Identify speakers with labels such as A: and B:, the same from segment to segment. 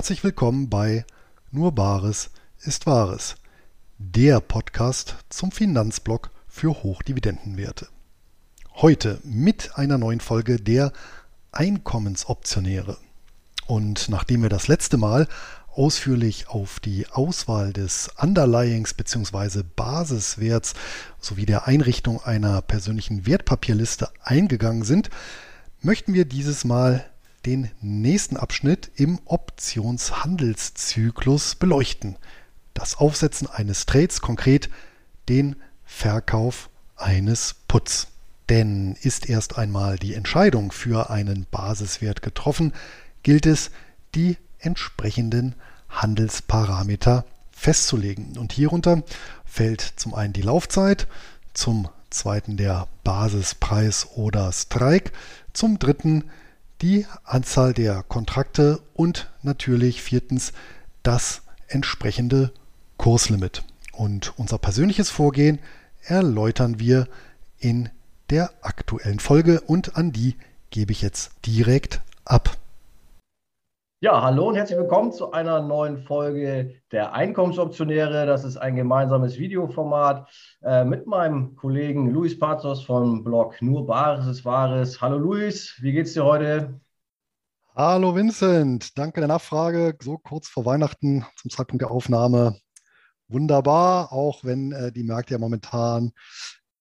A: Herzlich willkommen bei Nur Bares ist Wahres, der Podcast zum Finanzblock für Hochdividendenwerte. Heute mit einer neuen Folge der Einkommensoptionäre. Und nachdem wir das letzte Mal ausführlich auf die Auswahl des Underlyings bzw. Basiswerts sowie der Einrichtung einer persönlichen Wertpapierliste eingegangen sind, möchten wir dieses Mal den nächsten Abschnitt im Optionshandelszyklus beleuchten. Das Aufsetzen eines Trades, konkret den Verkauf eines Puts. Denn ist erst einmal die Entscheidung für einen Basiswert getroffen, gilt es, die entsprechenden Handelsparameter festzulegen. Und hierunter fällt zum einen die Laufzeit, zum zweiten der Basispreis oder Strike, zum dritten die Anzahl der Kontrakte und natürlich viertens das entsprechende Kurslimit. Und unser persönliches Vorgehen erläutern wir in der aktuellen Folge und an die gebe ich jetzt direkt ab.
B: Ja, hallo und herzlich willkommen zu einer neuen Folge der Einkommensoptionäre. Das ist ein gemeinsames Videoformat äh, mit meinem Kollegen Luis Pazos vom Blog Nur Bares ist Wahres. Hallo Luis, wie geht's dir heute?
A: Hallo Vincent, danke der Nachfrage. So kurz vor Weihnachten zum Zeitpunkt der Aufnahme. Wunderbar, auch wenn äh, die Märkte ja momentan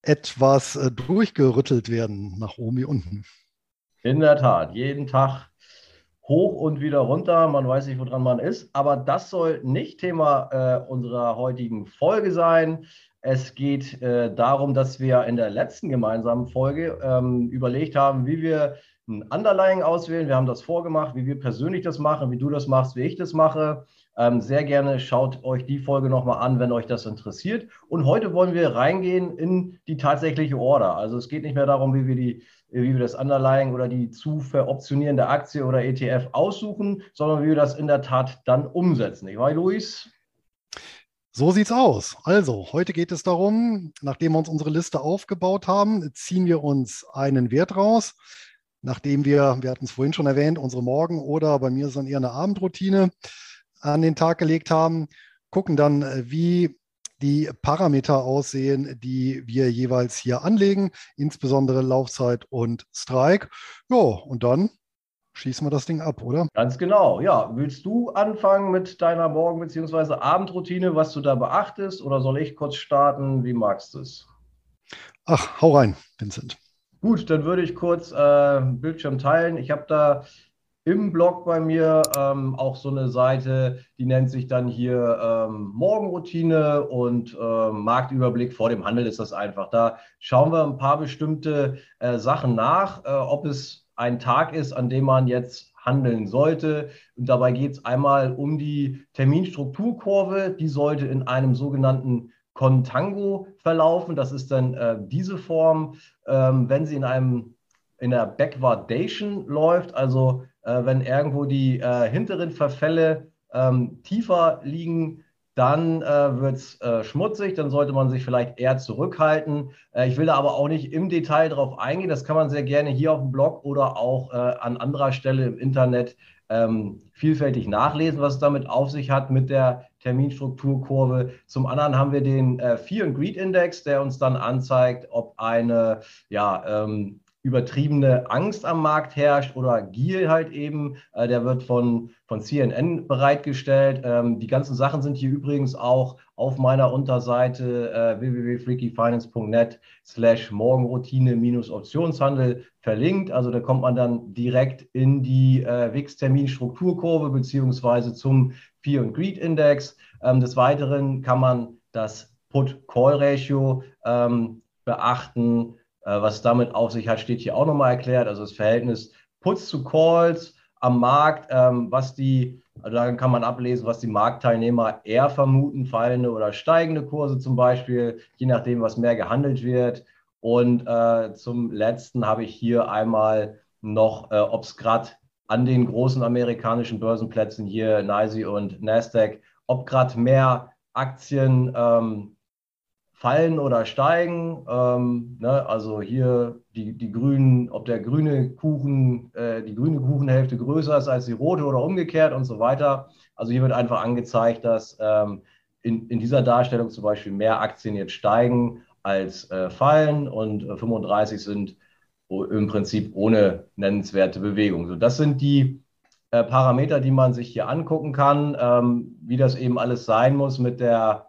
A: etwas äh, durchgerüttelt werden, nach oben wie unten.
B: In der Tat, jeden Tag hoch und wieder runter. Man weiß nicht, woran man ist. Aber das soll nicht Thema äh, unserer heutigen Folge sein. Es geht äh, darum, dass wir in der letzten gemeinsamen Folge ähm, überlegt haben, wie wir ein Underlying auswählen. Wir haben das vorgemacht, wie wir persönlich das machen, wie du das machst, wie ich das mache. Ähm, sehr gerne schaut euch die Folge nochmal an, wenn euch das interessiert. Und heute wollen wir reingehen in die tatsächliche Order. Also es geht nicht mehr darum, wie wir die wie wir das Underlying oder die zu veroptionierende Aktie oder ETF aussuchen, sondern wie wir das in der Tat dann umsetzen. Nicht wahr, Luis?
A: So sieht's aus. Also, heute geht es darum, nachdem wir uns unsere Liste aufgebaut haben, ziehen wir uns einen Wert raus. Nachdem wir, wir hatten es vorhin schon erwähnt, unsere Morgen- oder bei mir ist dann eher eine Abendroutine an den Tag gelegt haben, gucken dann, wie die Parameter aussehen, die wir jeweils hier anlegen, insbesondere Laufzeit und Strike. Ja, und dann schießen wir das Ding ab, oder?
B: Ganz genau, ja. Willst du anfangen mit deiner Morgen- bzw. Abendroutine, was du da beachtest, oder soll ich kurz starten? Wie magst du es?
A: Ach, hau rein, Vincent.
B: Gut, dann würde ich kurz äh, Bildschirm teilen. Ich habe da im Blog bei mir ähm, auch so eine Seite, die nennt sich dann hier ähm, Morgenroutine und äh, Marktüberblick vor dem Handel ist das einfach. Da schauen wir ein paar bestimmte äh, Sachen nach, äh, ob es ein Tag ist, an dem man jetzt handeln sollte. Und dabei geht es einmal um die Terminstrukturkurve. Die sollte in einem sogenannten Contango verlaufen. Das ist dann äh, diese Form, ähm, wenn sie in einem in der Backwardation läuft, also äh, wenn irgendwo die äh, hinteren Verfälle ähm, tiefer liegen, dann äh, wird es äh, schmutzig, dann sollte man sich vielleicht eher zurückhalten. Äh, ich will da aber auch nicht im Detail drauf eingehen. Das kann man sehr gerne hier auf dem Blog oder auch äh, an anderer Stelle im Internet ähm, vielfältig nachlesen, was es damit auf sich hat mit der Terminstrukturkurve. Zum anderen haben wir den äh, Fear and Greed Index, der uns dann anzeigt, ob eine ja, ähm, übertriebene Angst am Markt herrscht oder Gier halt eben. Äh, der wird von, von CNN bereitgestellt. Ähm, die ganzen Sachen sind hier übrigens auch auf meiner Unterseite äh, www.freakyfinance.net slash Morgenroutine-Optionshandel verlinkt. Also da kommt man dann direkt in die äh, WIX-Terminstrukturkurve beziehungsweise zum Fear and Greed Index. Ähm, des Weiteren kann man das Put-Call-Ratio ähm, beachten. Äh, was damit auf sich hat, steht hier auch nochmal erklärt. Also das Verhältnis Puts zu Calls am Markt, ähm, was die, also da kann man ablesen, was die Marktteilnehmer eher vermuten, fallende oder steigende Kurse zum Beispiel, je nachdem, was mehr gehandelt wird. Und äh, zum letzten habe ich hier einmal noch, äh, ob es gerade an den großen amerikanischen Börsenplätzen hier, NYSE und Nasdaq, ob gerade mehr Aktien ähm, fallen oder steigen. Ähm, ne? Also hier die, die grünen, ob der grüne Kuchen, äh, die grüne Kuchenhälfte größer ist als die rote oder umgekehrt und so weiter. Also hier wird einfach angezeigt, dass ähm, in, in dieser Darstellung zum Beispiel mehr Aktien jetzt steigen als äh, fallen und äh, 35 sind im Prinzip ohne nennenswerte Bewegung. So, das sind die äh, Parameter, die man sich hier angucken kann, ähm, wie das eben alles sein muss mit der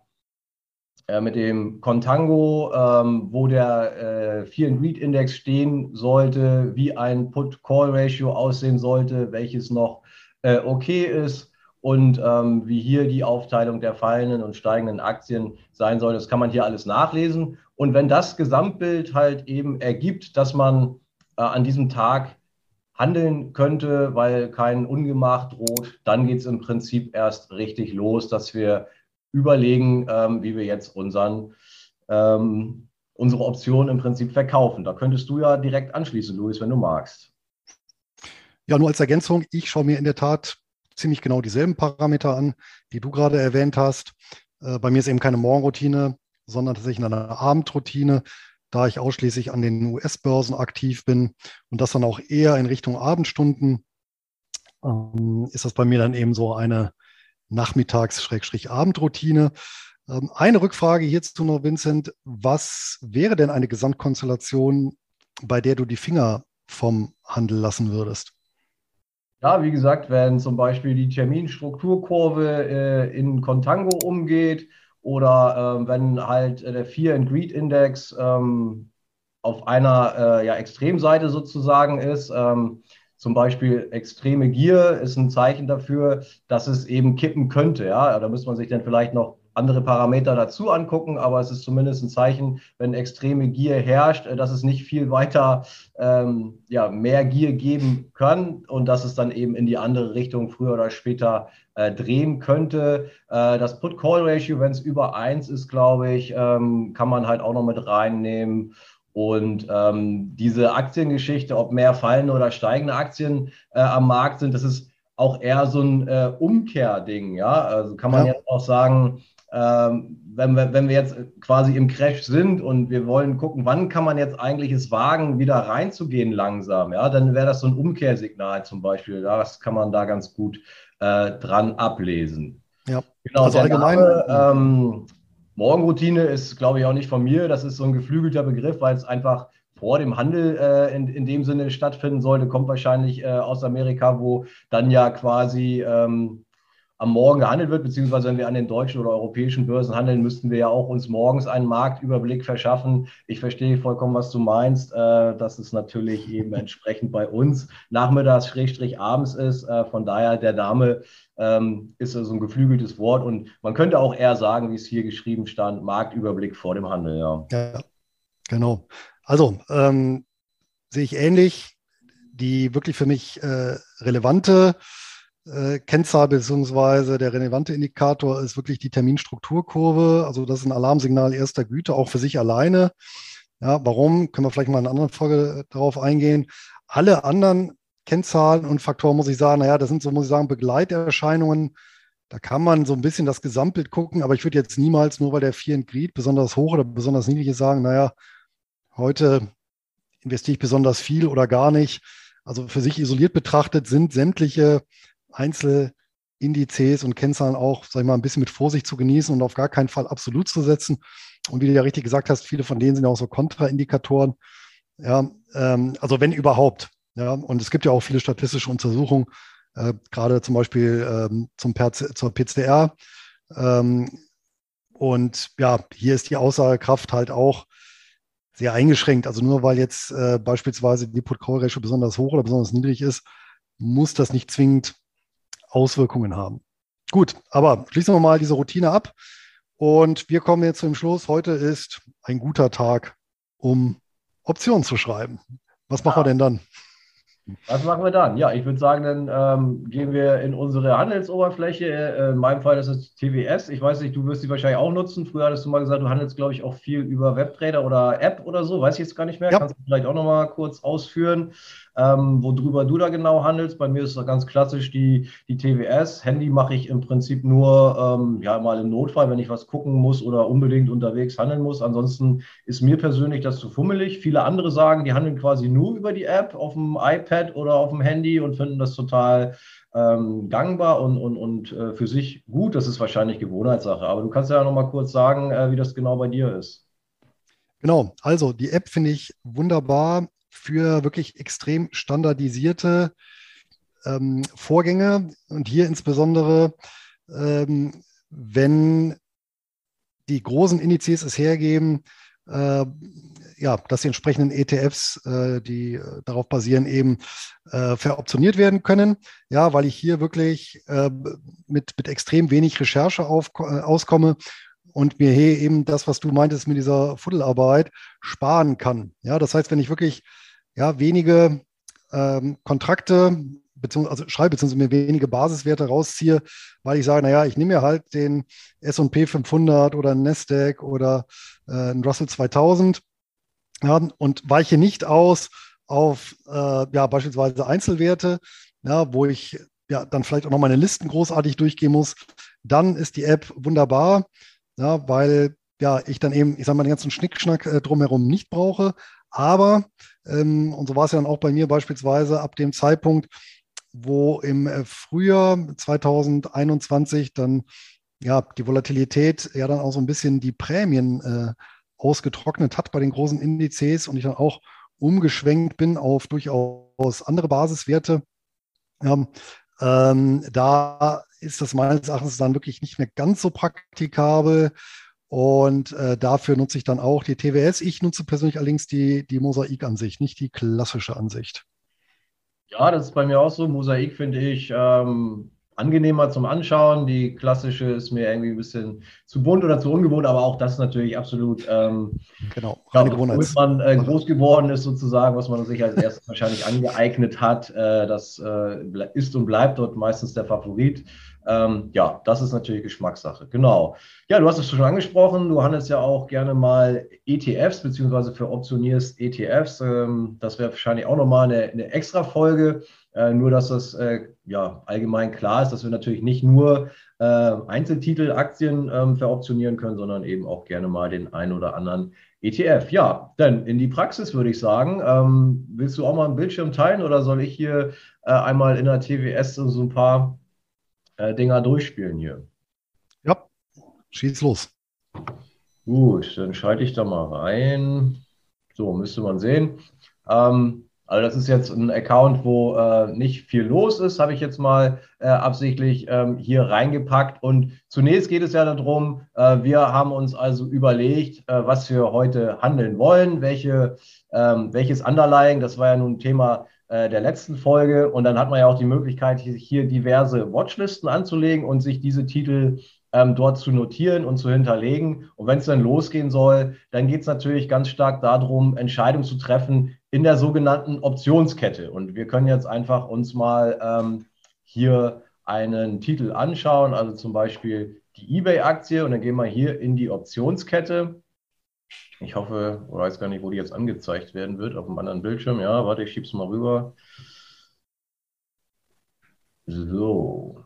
B: äh, mit dem Contango, ähm, wo der äh, Fear and Greed Index stehen sollte, wie ein Put-Call-Ratio aussehen sollte, welches noch äh, okay ist und ähm, wie hier die Aufteilung der fallenden und steigenden Aktien sein soll. Das kann man hier alles nachlesen. Und wenn das Gesamtbild halt eben ergibt, dass man äh, an diesem Tag handeln könnte, weil kein Ungemach droht, dann geht es im Prinzip erst richtig los, dass wir überlegen, ähm, wie wir jetzt unseren, ähm, unsere Option im Prinzip verkaufen. Da könntest du ja direkt anschließen, Luis, wenn du magst.
A: Ja, nur als Ergänzung, ich schaue mir in der Tat ziemlich genau dieselben Parameter an, die du gerade erwähnt hast. Äh, bei mir ist eben keine Morgenroutine, sondern tatsächlich eine Abendroutine, da ich ausschließlich an den US-Börsen aktiv bin und das dann auch eher in Richtung Abendstunden, ähm, ist das bei mir dann eben so eine Nachmittags-Abendroutine. Ähm, eine Rückfrage hierzu noch, Vincent. Was wäre denn eine Gesamtkonstellation, bei der du die Finger vom Handel lassen würdest?
B: Ja, wie gesagt, wenn zum Beispiel die Terminstrukturkurve äh, in Contango umgeht oder äh, wenn halt der Fear and Greed Index ähm, auf einer äh, ja, Extremseite sozusagen ist, ähm, zum Beispiel extreme Gier ist ein Zeichen dafür, dass es eben kippen könnte. Ja, da müsste man sich dann vielleicht noch andere Parameter dazu angucken, aber es ist zumindest ein Zeichen, wenn extreme Gier herrscht, äh, dass es nicht viel weiter ähm, ja, mehr Gier geben kann und dass es dann eben in die andere Richtung früher oder später äh, drehen könnte. Äh, das Put-Call-Ratio, wenn es über 1 ist, glaube ich, ähm, kann man halt auch noch mit reinnehmen. Und ähm, diese Aktiengeschichte, ob mehr fallende oder steigende Aktien äh, am Markt sind, das ist auch eher so ein äh, Umkehrding. Ja, also kann man ja. jetzt auch sagen, ähm, wenn, wir, wenn wir jetzt quasi im Crash sind und wir wollen gucken, wann kann man jetzt eigentlich es wagen, wieder reinzugehen langsam, ja, dann wäre das so ein Umkehrsignal zum Beispiel. Das kann man da ganz gut äh, dran ablesen.
A: Ja, genau. Also allgemein.
B: Name, ähm, Morgenroutine ist, glaube ich, auch nicht von mir. Das ist so ein geflügelter Begriff, weil es einfach vor dem Handel äh, in, in dem Sinne stattfinden sollte. Kommt wahrscheinlich äh, aus Amerika, wo dann ja quasi ähm, am Morgen gehandelt wird, beziehungsweise wenn wir an den deutschen oder europäischen Börsen handeln, müssten wir ja auch uns morgens einen Marktüberblick verschaffen. Ich verstehe vollkommen, was du meinst. Äh, dass es natürlich eben entsprechend bei uns nachmittags abends ist. Äh, von daher, der Name ähm, ist so ein geflügeltes Wort und man könnte auch eher sagen, wie es hier geschrieben stand, Marktüberblick vor dem Handel. Ja,
A: ja genau. Also ähm, sehe ich ähnlich. Die wirklich für mich äh, relevante Kennzahl bzw. der relevante Indikator ist wirklich die Terminstrukturkurve. Also das ist ein Alarmsignal erster Güte, auch für sich alleine. Ja, warum? Können wir vielleicht mal in einer anderen Folge darauf eingehen. Alle anderen Kennzahlen und Faktoren muss ich sagen, naja, das sind so, muss ich sagen, Begleiterscheinungen. Da kann man so ein bisschen das Gesamtbild gucken, aber ich würde jetzt niemals, nur weil der Fear and Greed besonders hoch oder besonders niedrig ist, sagen, naja, heute investiere ich besonders viel oder gar nicht. Also für sich isoliert betrachtet sind sämtliche Einzelindizes und Kennzahlen auch, sag ich mal, ein bisschen mit Vorsicht zu genießen und auf gar keinen Fall absolut zu setzen. Und wie du ja richtig gesagt hast, viele von denen sind ja auch so Kontraindikatoren. Ja, ähm, also wenn überhaupt. Ja, und es gibt ja auch viele statistische Untersuchungen, äh, gerade zum Beispiel ähm, zum zur PCR. Ähm, und ja, hier ist die Aussagekraft halt auch sehr eingeschränkt. Also nur weil jetzt äh, beispielsweise die Put-Call-Ratio besonders hoch oder besonders niedrig ist, muss das nicht zwingend Auswirkungen haben. Gut, aber schließen wir mal diese Routine ab. Und wir kommen jetzt zum Schluss. Heute ist ein guter Tag, um Optionen zu schreiben. Was machen ja. wir denn dann?
B: Was machen wir dann? Ja, ich würde sagen, dann ähm, gehen wir in unsere Handelsoberfläche. Äh, in meinem Fall ist es TWS. Ich weiß nicht, du wirst sie wahrscheinlich auch nutzen. Früher hattest du mal gesagt, du handelst, glaube ich, auch viel über Webtrader oder App oder so. Weiß ich jetzt gar nicht mehr. Ja. Kannst du vielleicht auch noch mal kurz ausführen. Ähm, worüber du da genau handelst. Bei mir ist das ganz klassisch die, die TWS. Handy mache ich im Prinzip nur ähm, ja, mal im Notfall, wenn ich was gucken muss oder unbedingt unterwegs handeln muss. Ansonsten ist mir persönlich das zu fummelig. Viele andere sagen, die handeln quasi nur über die App auf dem iPad oder auf dem Handy und finden das total ähm, gangbar und, und, und äh, für sich gut. Das ist wahrscheinlich Gewohnheitssache. Aber du kannst ja noch mal kurz sagen, äh, wie das genau bei dir ist.
A: Genau, also die App finde ich wunderbar für wirklich extrem standardisierte ähm, Vorgänge und hier insbesondere, ähm, wenn die großen Indizes es hergeben, äh, ja, dass die entsprechenden ETFs, äh, die äh, darauf basieren, eben äh, veroptioniert werden können. Ja, weil ich hier wirklich äh, mit, mit extrem wenig Recherche auf, äh, auskomme und mir hier eben das, was du meintest mit dieser Fuddelarbeit, sparen kann. Ja, das heißt, wenn ich wirklich ja, wenige ähm, Kontrakte beziehungsweise also schreibe, beziehungsweise mir wenige Basiswerte rausziehe, weil ich sage, naja, ich nehme mir halt den S&P 500 oder einen Nasdaq oder äh, einen Russell 2000 ja, und weiche nicht aus auf äh, ja, beispielsweise Einzelwerte, ja, wo ich ja, dann vielleicht auch noch meine Listen großartig durchgehen muss, dann ist die App wunderbar, ja, weil ja, ich dann eben, ich sage mal, den ganzen Schnickschnack äh, drumherum nicht brauche. Aber, und so war es ja dann auch bei mir beispielsweise ab dem Zeitpunkt, wo im äh, Frühjahr 2021 dann ja die Volatilität ja dann auch so ein bisschen die Prämien äh, ausgetrocknet hat bei den großen Indizes und ich dann auch umgeschwenkt bin auf durchaus andere Basiswerte. Ja, ähm, da ist das meines Erachtens dann wirklich nicht mehr ganz so praktikabel. Und äh, dafür nutze ich dann auch die TWS. Ich nutze persönlich allerdings die, die Mosaik-Ansicht, nicht die klassische Ansicht.
B: Ja, das ist bei mir auch so. Mosaik finde ich ähm, angenehmer zum Anschauen. Die klassische ist mir irgendwie ein bisschen zu bunt oder zu ungewohnt, aber auch das natürlich absolut. Ähm,
A: genau,
B: reine Gewohnheit. Womit man äh, groß geworden ist, sozusagen, was man sich als erstes wahrscheinlich angeeignet hat. Äh, das äh, ist und bleibt dort meistens der Favorit. Ähm, ja, das ist natürlich Geschmackssache. Genau. Ja, du hast es schon angesprochen. Du handelst ja auch gerne mal ETFs, beziehungsweise für optionierst ETFs. Ähm, das wäre wahrscheinlich auch nochmal eine, eine extra Folge. Äh, nur, dass das äh, ja allgemein klar ist, dass wir natürlich nicht nur äh, Einzeltitel, Aktien ähm, veroptionieren können, sondern eben auch gerne mal den einen oder anderen ETF. Ja, dann in die Praxis würde ich sagen. Ähm, willst du auch mal einen Bildschirm teilen oder soll ich hier äh, einmal in der TWS so ein paar äh, Dinger durchspielen hier?
A: Ja, schieß los.
B: Gut, dann schalte ich da mal rein. So, müsste man sehen. Ähm, also das ist jetzt ein Account, wo äh, nicht viel los ist, habe ich jetzt mal äh, absichtlich ähm, hier reingepackt. Und zunächst geht es ja darum, äh, wir haben uns also überlegt, äh, was wir heute handeln wollen, welche, ähm, welches Underlying, das war ja nun Thema der letzten Folge. Und dann hat man ja auch die Möglichkeit, hier diverse Watchlisten anzulegen und sich diese Titel ähm, dort zu notieren und zu hinterlegen. Und wenn es dann losgehen soll, dann geht es natürlich ganz stark darum, Entscheidungen zu treffen in der sogenannten Optionskette. Und wir können jetzt einfach uns mal ähm, hier einen Titel anschauen, also zum Beispiel die eBay-Aktie und dann gehen wir hier in die Optionskette. Ich hoffe, ich weiß gar nicht, wo die jetzt angezeigt werden wird, auf einem anderen Bildschirm. Ja, warte, ich schiebe es mal rüber. So.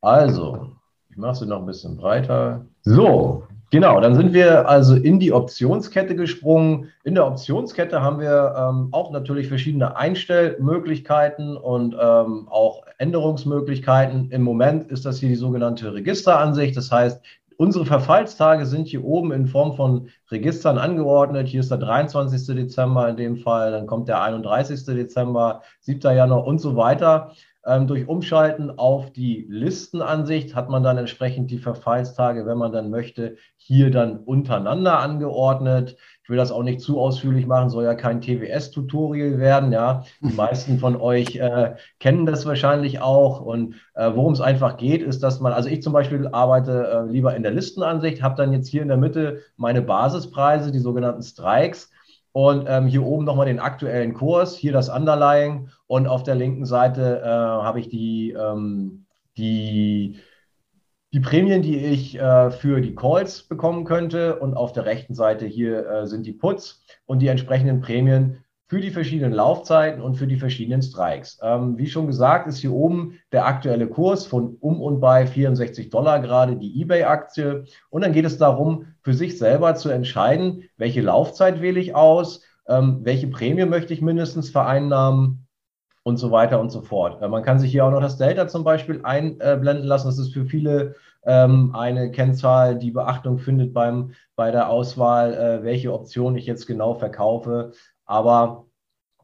B: Also, ich mache sie noch ein bisschen breiter. So, genau, dann sind wir also in die Optionskette gesprungen. In der Optionskette haben wir ähm, auch natürlich verschiedene Einstellmöglichkeiten und ähm, auch Änderungsmöglichkeiten. Im Moment ist das hier die sogenannte Registeransicht. Das heißt, unsere Verfallstage sind hier oben in Form von Registern angeordnet. Hier ist der 23. Dezember in dem Fall, dann kommt der 31. Dezember, 7. Januar und so weiter. Ähm, durch Umschalten auf die Listenansicht hat man dann entsprechend die Verfallstage, wenn man dann möchte, hier dann untereinander angeordnet. Ich will das auch nicht zu ausführlich machen, soll ja kein TWS-Tutorial werden. Ja, die meisten von euch äh, kennen das wahrscheinlich auch. Und äh, worum es einfach geht, ist, dass man, also ich zum Beispiel arbeite äh, lieber in der Listenansicht, habe dann jetzt hier in der Mitte meine Basispreise, die sogenannten Strikes und ähm, hier oben nochmal den aktuellen Kurs, hier das Underlying und auf der linken Seite äh, habe ich die, ähm, die, die Prämien, die ich äh, für die Calls bekommen könnte und auf der rechten Seite hier äh, sind die Puts und die entsprechenden Prämien für die verschiedenen Laufzeiten und für die verschiedenen Strikes. Ähm, wie schon gesagt, ist hier oben der aktuelle Kurs von um und bei 64 Dollar gerade die eBay-Aktie. Und dann geht es darum, für sich selber zu entscheiden, welche Laufzeit wähle ich aus, ähm, welche Prämie möchte ich mindestens vereinnahmen und so weiter und so fort. Äh, man kann sich hier auch noch das Delta zum Beispiel einblenden lassen. Das ist für viele ähm, eine Kennzahl, die Beachtung findet beim, bei der Auswahl, äh, welche Option ich jetzt genau verkaufe. Aber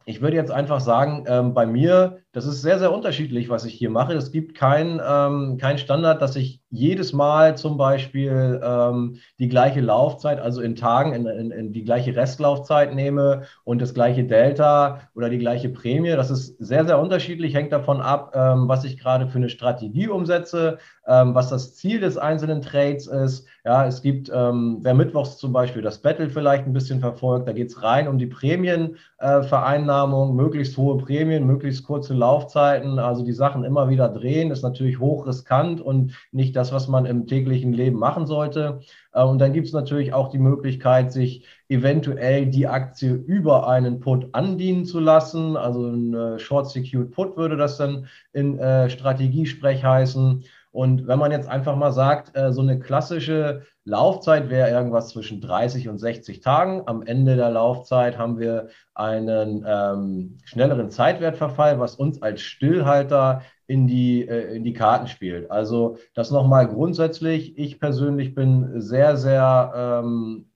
B: ich würde jetzt einfach sagen, ähm, bei mir, das ist sehr, sehr unterschiedlich, was ich hier mache. Es gibt kein, ähm, kein Standard, dass ich jedes Mal zum Beispiel ähm, die gleiche Laufzeit, also in Tagen, in, in, in, die gleiche Restlaufzeit nehme und das gleiche Delta oder die gleiche Prämie. Das ist sehr, sehr unterschiedlich, hängt davon ab, ähm, was ich gerade für eine Strategie umsetze, ähm, was das Ziel des einzelnen Trades ist. Ja, es gibt, ähm, wer mittwochs zum Beispiel das Battle vielleicht ein bisschen verfolgt, da geht es rein um die Prämienvereinnahmung, äh, möglichst hohe Prämien, möglichst kurze Laufzeiten, also die Sachen immer wieder drehen, ist natürlich hoch riskant und nicht das, was man im täglichen Leben machen sollte. Äh, und dann gibt es natürlich auch die Möglichkeit, sich eventuell die Aktie über einen Put andienen zu lassen. Also ein äh, Short Secured Put würde das dann in äh, Strategiesprech heißen. Und wenn man jetzt einfach mal sagt, äh, so eine klassische Laufzeit wäre irgendwas zwischen 30 und 60 Tagen. Am Ende der Laufzeit haben wir einen ähm, schnelleren Zeitwertverfall, was uns als Stillhalter in die, äh, in die Karten spielt. Also das nochmal grundsätzlich. Ich persönlich bin sehr, sehr ähm,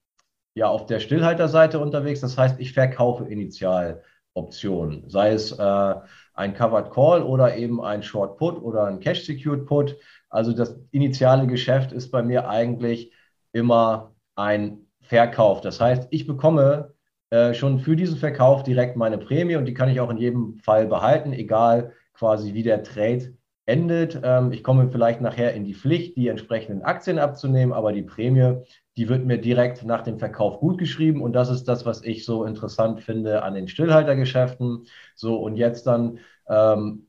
B: ja, auf der Stillhalterseite unterwegs. Das heißt, ich verkaufe Initialoptionen, sei es äh, ein Covered Call oder eben ein Short Put oder ein Cash Secured Put. Also das initiale Geschäft ist bei mir eigentlich immer ein Verkauf. Das heißt, ich bekomme äh, schon für diesen Verkauf direkt meine Prämie und die kann ich auch in jedem Fall behalten, egal quasi wie der Trade endet. Ähm, ich komme vielleicht nachher in die Pflicht, die entsprechenden Aktien abzunehmen, aber die Prämie, die wird mir direkt nach dem Verkauf gut geschrieben und das ist das, was ich so interessant finde an den Stillhaltergeschäften. So und jetzt dann ähm,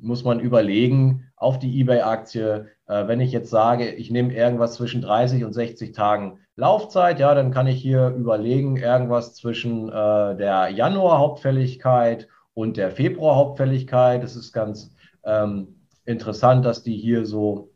B: muss man überlegen auf die eBay-Aktie, äh, wenn ich jetzt sage, ich nehme irgendwas zwischen 30 und 60 Tagen Laufzeit, ja, dann kann ich hier überlegen, irgendwas zwischen äh, der Januar-Hauptfälligkeit und der Februar-Hauptfälligkeit. Es ist ganz ähm, interessant, dass die hier so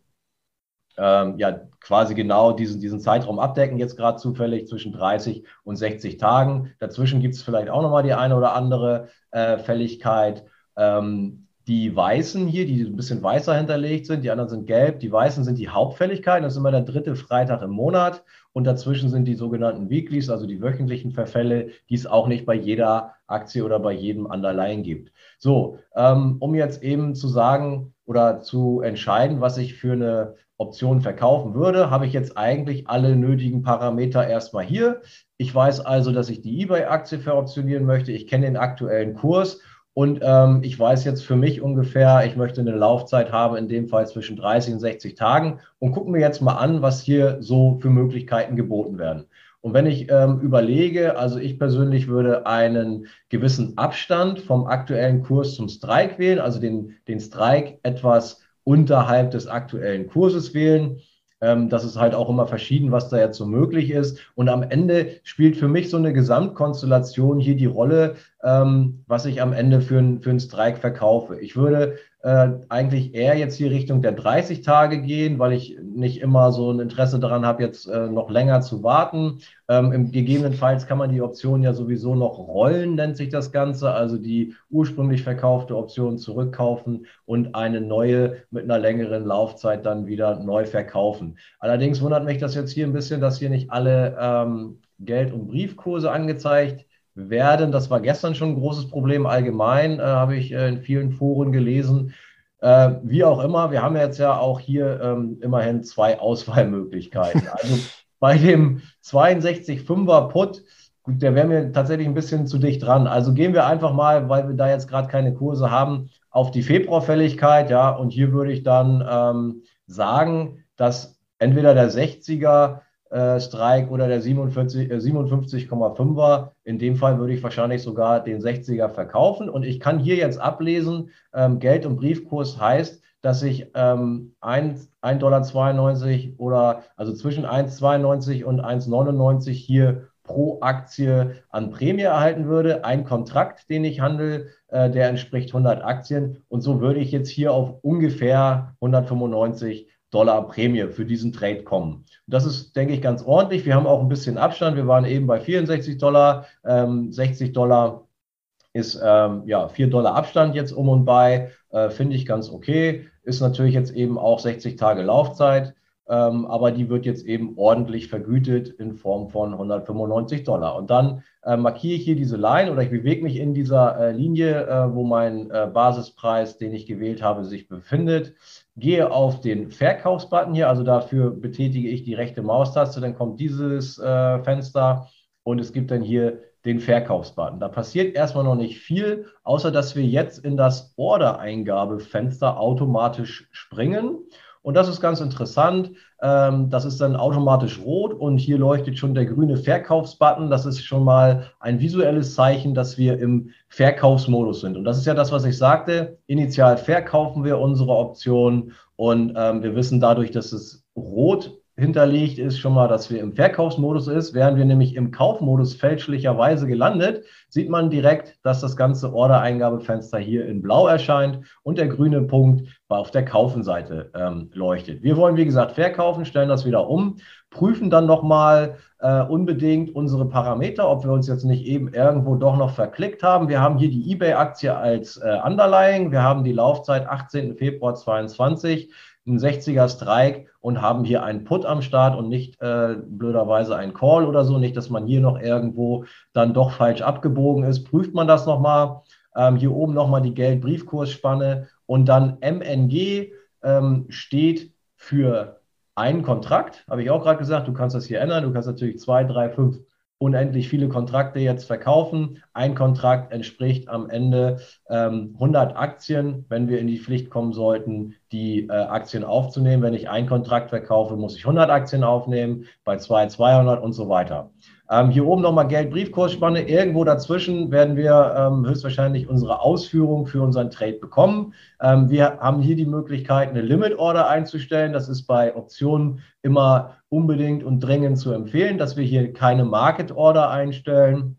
B: ähm, ja quasi genau diesen, diesen Zeitraum abdecken, jetzt gerade zufällig zwischen 30 und 60 Tagen. Dazwischen gibt es vielleicht auch nochmal die eine oder andere äh, Fälligkeit. Ähm, die Weißen hier, die ein bisschen weißer hinterlegt sind, die anderen sind gelb. Die Weißen sind die Hauptfälligkeiten, das ist immer der dritte Freitag im Monat. Und dazwischen sind die sogenannten Weeklies, also die wöchentlichen Verfälle, die es auch nicht bei jeder Aktie oder bei jedem Underlying gibt. So, ähm, um jetzt eben zu sagen oder zu entscheiden, was ich für eine Option verkaufen würde, habe ich jetzt eigentlich alle nötigen Parameter erstmal hier. Ich weiß also, dass ich die eBay-Aktie veroptionieren möchte. Ich kenne den aktuellen Kurs und ähm, ich weiß jetzt für mich ungefähr, ich möchte eine Laufzeit haben, in dem Fall zwischen 30 und 60 Tagen. Und gucken wir jetzt mal an, was hier so für Möglichkeiten geboten werden. Und wenn ich ähm, überlege, also ich persönlich würde einen gewissen Abstand vom aktuellen Kurs zum Strike wählen, also den, den Strike etwas unterhalb des aktuellen Kurses wählen. Ähm, das ist halt auch immer verschieden, was da jetzt so möglich ist. Und am Ende spielt für mich so eine Gesamtkonstellation hier die Rolle, ähm, was ich am Ende für, ein, für einen Strike verkaufe. Ich würde äh, eigentlich eher jetzt hier Richtung der 30 Tage gehen, weil ich nicht immer so ein Interesse daran habe, jetzt äh, noch länger zu warten. Ähm, im, gegebenenfalls kann man die Option ja sowieso noch rollen, nennt sich das Ganze, also die ursprünglich verkaufte Option zurückkaufen und eine neue mit einer längeren Laufzeit dann wieder neu verkaufen. Allerdings wundert mich das jetzt hier ein bisschen, dass hier nicht alle ähm, Geld- und Briefkurse angezeigt werden. Das war gestern schon ein großes Problem allgemein, äh, habe ich äh, in vielen Foren gelesen. Äh, wie auch immer, wir haben jetzt ja auch hier ähm, immerhin zwei Auswahlmöglichkeiten. Also bei dem 62,5er Put, gut, der wäre mir tatsächlich ein bisschen zu dicht dran. Also gehen wir einfach mal, weil wir da jetzt gerade keine Kurse haben, auf die Februarfälligkeit. Ja, und hier würde ich dann ähm, sagen, dass entweder der 60er äh, Strike oder der 47, äh, 57,5er. In dem Fall würde ich wahrscheinlich sogar den 60er verkaufen. Und ich kann hier jetzt ablesen, ähm, Geld- und Briefkurs heißt, dass ich ähm, 1,92 Dollar oder also zwischen 1,92 und 1,99 hier pro Aktie an Prämie erhalten würde. Ein Kontrakt, den ich handle, äh, der entspricht 100 Aktien. Und so würde ich jetzt hier auf ungefähr 195 Dollar Prämie für diesen Trade kommen. Das ist, denke ich, ganz ordentlich. Wir haben auch ein bisschen Abstand. Wir waren eben bei 64 Dollar, ähm, 60 Dollar ist ähm, ja 4 Dollar Abstand jetzt um und bei. Äh, Finde ich ganz okay. Ist natürlich jetzt eben auch 60 Tage Laufzeit. Ähm, aber die wird jetzt eben ordentlich vergütet in Form von 195 Dollar. Und dann äh, markiere ich hier diese Line oder ich bewege mich in dieser äh, Linie, äh, wo mein äh, Basispreis, den ich gewählt habe, sich befindet. Gehe auf den Verkaufsbutton hier, also dafür betätige ich die rechte Maustaste, dann kommt dieses äh, Fenster und es gibt dann hier den Verkaufsbutton. Da passiert erstmal noch nicht viel, außer dass wir jetzt in das Order-Eingabefenster automatisch springen. Und das ist ganz interessant. Ähm, das ist dann automatisch rot und hier leuchtet schon der grüne Verkaufsbutton. Das ist schon mal ein visuelles Zeichen, dass wir im Verkaufsmodus sind. Und das ist ja das, was ich sagte. Initial verkaufen wir unsere Option und ähm, wir wissen dadurch, dass es rot hinterlegt ist schon mal, dass wir im Verkaufsmodus ist. Wären wir nämlich im Kaufmodus fälschlicherweise gelandet, sieht man direkt, dass das ganze Order-Eingabefenster hier in blau erscheint und der grüne Punkt auf der Kaufenseite ähm, leuchtet. Wir wollen, wie gesagt, verkaufen, stellen das wieder um, prüfen dann nochmal äh, unbedingt unsere Parameter, ob wir uns jetzt nicht eben irgendwo doch noch verklickt haben. Wir haben hier die eBay-Aktie als äh, Underlying. Wir haben die Laufzeit 18. Februar 2022 ein 60er Strike und haben hier einen Put am Start und nicht äh, blöderweise einen Call oder so. Nicht, dass man hier noch irgendwo dann doch falsch abgebogen ist. Prüft man das nochmal. Ähm, hier oben nochmal die Geld-Briefkursspanne und dann MNG ähm, steht für einen Kontrakt. Habe ich auch gerade gesagt, du kannst das hier ändern. Du kannst natürlich zwei, drei, fünf unendlich viele Kontrakte jetzt verkaufen. Ein Kontrakt entspricht am Ende ähm, 100 Aktien, wenn wir in die Pflicht kommen sollten, die äh, Aktien aufzunehmen. Wenn ich einen Kontrakt verkaufe, muss ich 100 Aktien aufnehmen, bei zwei 200 und so weiter. Ähm, hier oben nochmal Geld-Briefkursspanne. Irgendwo dazwischen werden wir ähm, höchstwahrscheinlich unsere Ausführung für unseren Trade bekommen. Ähm, wir haben hier die Möglichkeit, eine Limit-Order einzustellen. Das ist bei Optionen immer unbedingt und dringend zu empfehlen, dass wir hier keine Market-Order einstellen.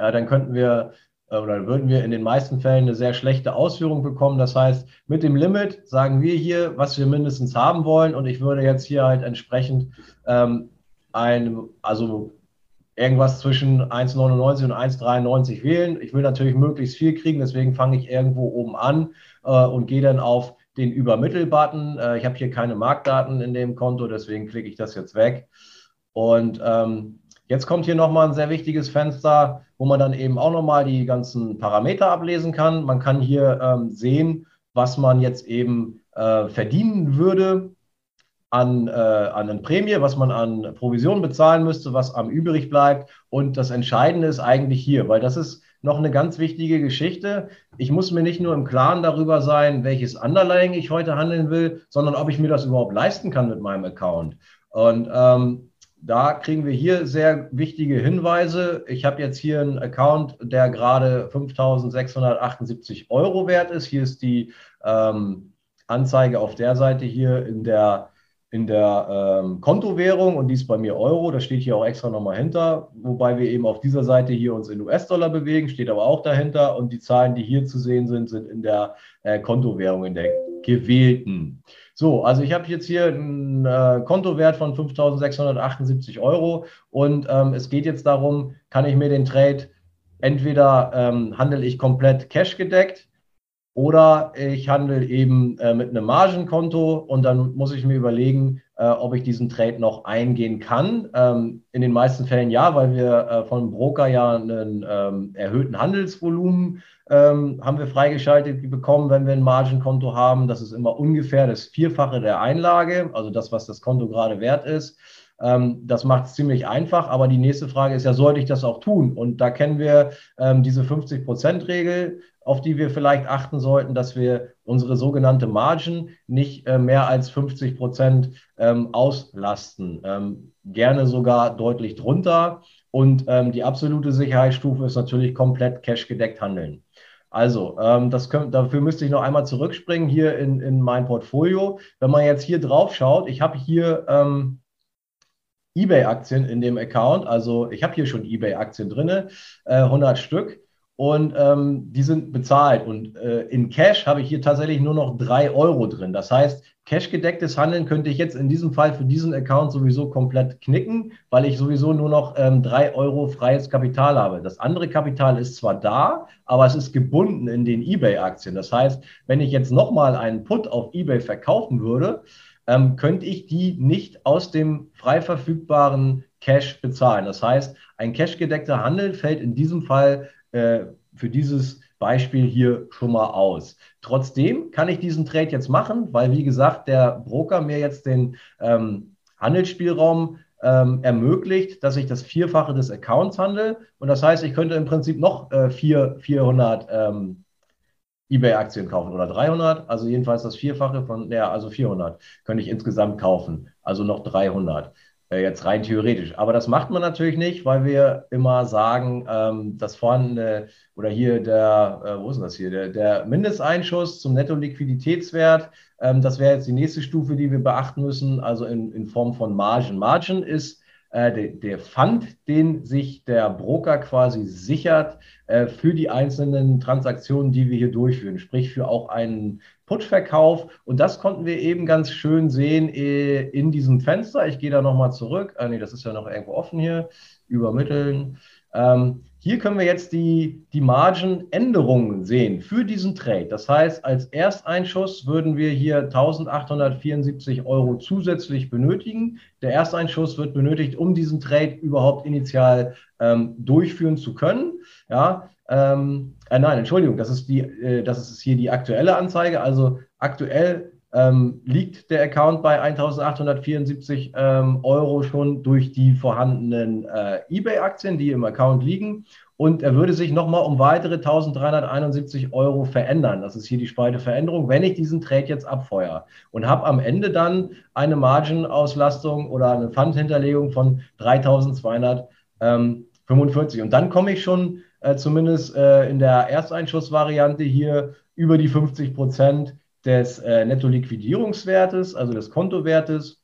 B: Ja, dann könnten wir äh, oder würden wir in den meisten Fällen eine sehr schlechte Ausführung bekommen. Das heißt, mit dem Limit sagen wir hier, was wir mindestens haben wollen. Und ich würde jetzt hier halt entsprechend ähm, ein, also irgendwas zwischen 1,99 und 1,93 wählen. Ich will natürlich möglichst viel kriegen, deswegen fange ich irgendwo oben an äh, und gehe dann auf den Übermittel-Button. Äh, ich habe hier keine Marktdaten in dem Konto, deswegen klicke ich das jetzt weg. Und ähm, jetzt kommt hier nochmal ein sehr wichtiges Fenster, wo man dann eben auch nochmal die ganzen Parameter ablesen kann. Man kann hier ähm, sehen, was man jetzt eben äh, verdienen würde an, äh, an eine Prämie, was man an Provision bezahlen müsste, was am übrig bleibt. Und das Entscheidende ist eigentlich hier, weil das ist noch eine ganz wichtige Geschichte. Ich muss mir nicht nur im Klaren darüber sein, welches Underlying ich heute handeln will, sondern ob ich mir das überhaupt leisten kann mit meinem Account. Und ähm, da kriegen wir hier sehr wichtige Hinweise. Ich habe jetzt hier einen Account, der gerade 5.678 Euro wert ist. Hier ist die ähm, Anzeige auf der Seite hier in der in der ähm, Kontowährung und die ist bei mir Euro, das steht hier auch extra nochmal hinter, wobei wir eben auf dieser Seite hier uns in US-Dollar bewegen, steht aber auch dahinter. Und die Zahlen, die hier zu sehen sind, sind in der äh, Kontowährung, in der gewählten. So, also ich habe jetzt hier einen äh, Kontowert von 5.678 Euro. Und ähm, es geht jetzt darum, kann ich mir den Trade entweder ähm, handle ich komplett cash gedeckt, oder ich handle eben äh, mit einem Margenkonto und dann muss ich mir überlegen, äh, ob ich diesen Trade noch eingehen kann. Ähm, in den meisten Fällen ja, weil wir äh, vom Broker ja einen ähm, erhöhten Handelsvolumen ähm, haben wir freigeschaltet bekommen, wenn wir ein Margenkonto haben. Das ist immer ungefähr das Vierfache der Einlage, also das, was das Konto gerade wert ist. Ähm, das macht es ziemlich einfach, aber die nächste Frage ist ja, sollte ich das auch tun? Und da kennen wir ähm, diese 50-Prozent-Regel auf die wir vielleicht achten sollten, dass wir unsere sogenannte Margin nicht äh, mehr als 50 Prozent ähm, auslasten. Gerne sogar deutlich drunter. Und die absolute Sicherheitsstufe ist natürlich komplett cash gedeckt handeln. Also, ähm, das könnt, dafür müsste ich noch einmal zurückspringen hier in, in mein Portfolio. Wenn man jetzt hier drauf schaut, ich habe hier ähm, eBay-Aktien in dem Account. Also ich habe hier schon eBay-Aktien drin, äh, 100 Stück. Und ähm, die sind bezahlt. Und äh, in Cash habe ich hier tatsächlich nur noch 3 Euro drin. Das heißt, Cash-gedecktes Handeln könnte ich jetzt in diesem Fall für diesen Account sowieso komplett knicken, weil ich sowieso nur noch ähm, 3 Euro freies Kapital habe. Das andere Kapital ist zwar da, aber es ist gebunden in den eBay-Aktien. Das heißt, wenn ich jetzt nochmal einen Put auf eBay verkaufen würde, ähm, könnte ich die nicht aus dem frei verfügbaren Cash bezahlen. Das heißt, ein cash-gedeckter Handel fällt in diesem Fall äh, für dieses Beispiel hier schon mal aus. Trotzdem kann ich diesen Trade jetzt machen, weil, wie gesagt, der Broker mir jetzt den ähm, Handelsspielraum ähm, ermöglicht, dass ich das Vierfache des Accounts handle. Und das heißt, ich könnte im Prinzip noch äh, vier, 400 ähm, eBay-Aktien kaufen oder 300, also jedenfalls das Vierfache von, ja, also 400 könnte ich insgesamt kaufen, also noch 300. Äh, jetzt rein theoretisch. Aber das macht man natürlich nicht, weil wir immer sagen, ähm, das vorhandene oder hier der, äh, wo ist denn das hier, der, der Mindesteinschuss zum Netto-Liquiditätswert, ähm, das wäre jetzt die nächste Stufe, die wir beachten müssen, also in, in Form von Margen. Margen ist äh, der, der Fund, den sich der Broker quasi sichert äh, für die einzelnen Transaktionen, die wir hier durchführen, sprich für auch einen Putverkauf. Und das konnten wir eben ganz schön sehen äh, in diesem Fenster. Ich gehe da nochmal zurück. Ah, nee, das ist ja noch irgendwo offen hier. Übermitteln. Ähm, hier können wir jetzt die, die Margenänderungen sehen für diesen Trade. Das heißt, als Ersteinschuss würden wir hier 1874 Euro zusätzlich benötigen. Der Ersteinschuss wird benötigt, um diesen Trade überhaupt initial ähm, durchführen zu können. Ja, ähm, äh, nein, Entschuldigung, das ist, die, äh, das ist hier die aktuelle Anzeige. Also aktuell ähm, liegt der Account bei 1874 ähm, Euro schon durch die vorhandenen äh, eBay-Aktien, die im Account liegen. Und er würde sich nochmal um weitere 1371 Euro verändern. Das ist hier die Spalte Veränderung, wenn ich diesen Trade jetzt abfeuere. Und habe am Ende dann eine Margin-Auslastung oder eine Pfandhinterlegung von 3245. Und dann komme ich schon äh, zumindest äh, in der Ersteinschussvariante hier über die 50 Prozent des äh, Netto-Liquidierungswertes, also des Kontowertes.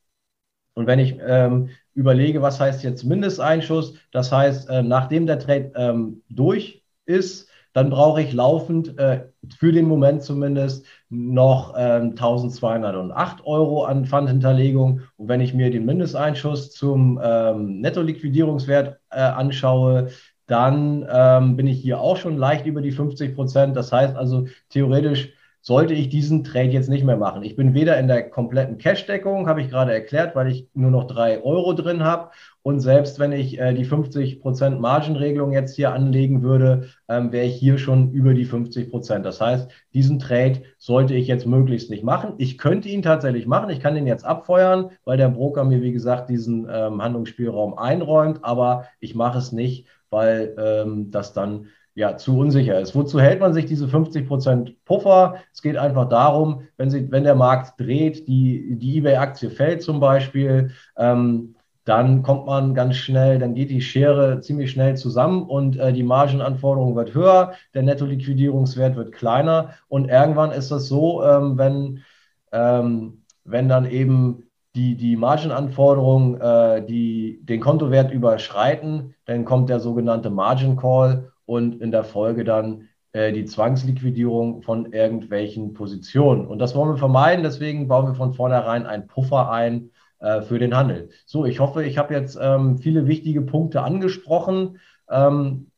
B: Und wenn ich ähm, überlege, was heißt jetzt Mindesteinschuss, das heißt, äh, nachdem der Trade ähm, durch ist, dann brauche ich laufend äh, für den Moment zumindest noch ähm, 1208 Euro an Pfandhinterlegung. Und wenn ich mir den Mindesteinschuss zum ähm, Netto-Liquidierungswert äh, anschaue, dann ähm, bin ich hier auch schon leicht über die 50 Prozent. Das heißt also, theoretisch sollte ich diesen Trade jetzt nicht mehr machen. Ich bin weder in der kompletten Cash-Deckung, habe ich gerade erklärt, weil ich nur noch drei Euro drin habe. Und selbst wenn ich äh, die 50 Prozent Margenregelung jetzt hier anlegen würde, ähm, wäre ich hier schon über die 50%. Prozent. Das heißt, diesen Trade sollte ich jetzt möglichst nicht machen. Ich könnte ihn tatsächlich machen. Ich kann ihn jetzt abfeuern, weil der Broker mir, wie gesagt, diesen ähm, Handlungsspielraum einräumt. Aber ich mache es nicht, weil ähm, das dann ja, zu unsicher ist. Wozu hält man sich diese 50% Puffer? Es geht einfach darum, wenn, sie, wenn der Markt dreht, die, die eBay-Aktie fällt zum Beispiel, ähm, dann kommt man ganz schnell, dann geht die Schere ziemlich schnell zusammen und äh, die Margenanforderung wird höher, der Netto-Liquidierungswert wird kleiner und irgendwann ist das so, ähm, wenn, ähm, wenn dann eben die, die Margenanforderungen äh, die den Kontowert überschreiten, dann kommt der sogenannte Margin Call und in der Folge dann äh, die Zwangsliquidierung von irgendwelchen Positionen. Und das wollen wir vermeiden, deswegen bauen wir von vornherein einen Puffer ein äh, für den Handel. So, ich hoffe, ich habe jetzt ähm, viele wichtige Punkte angesprochen. Ähm,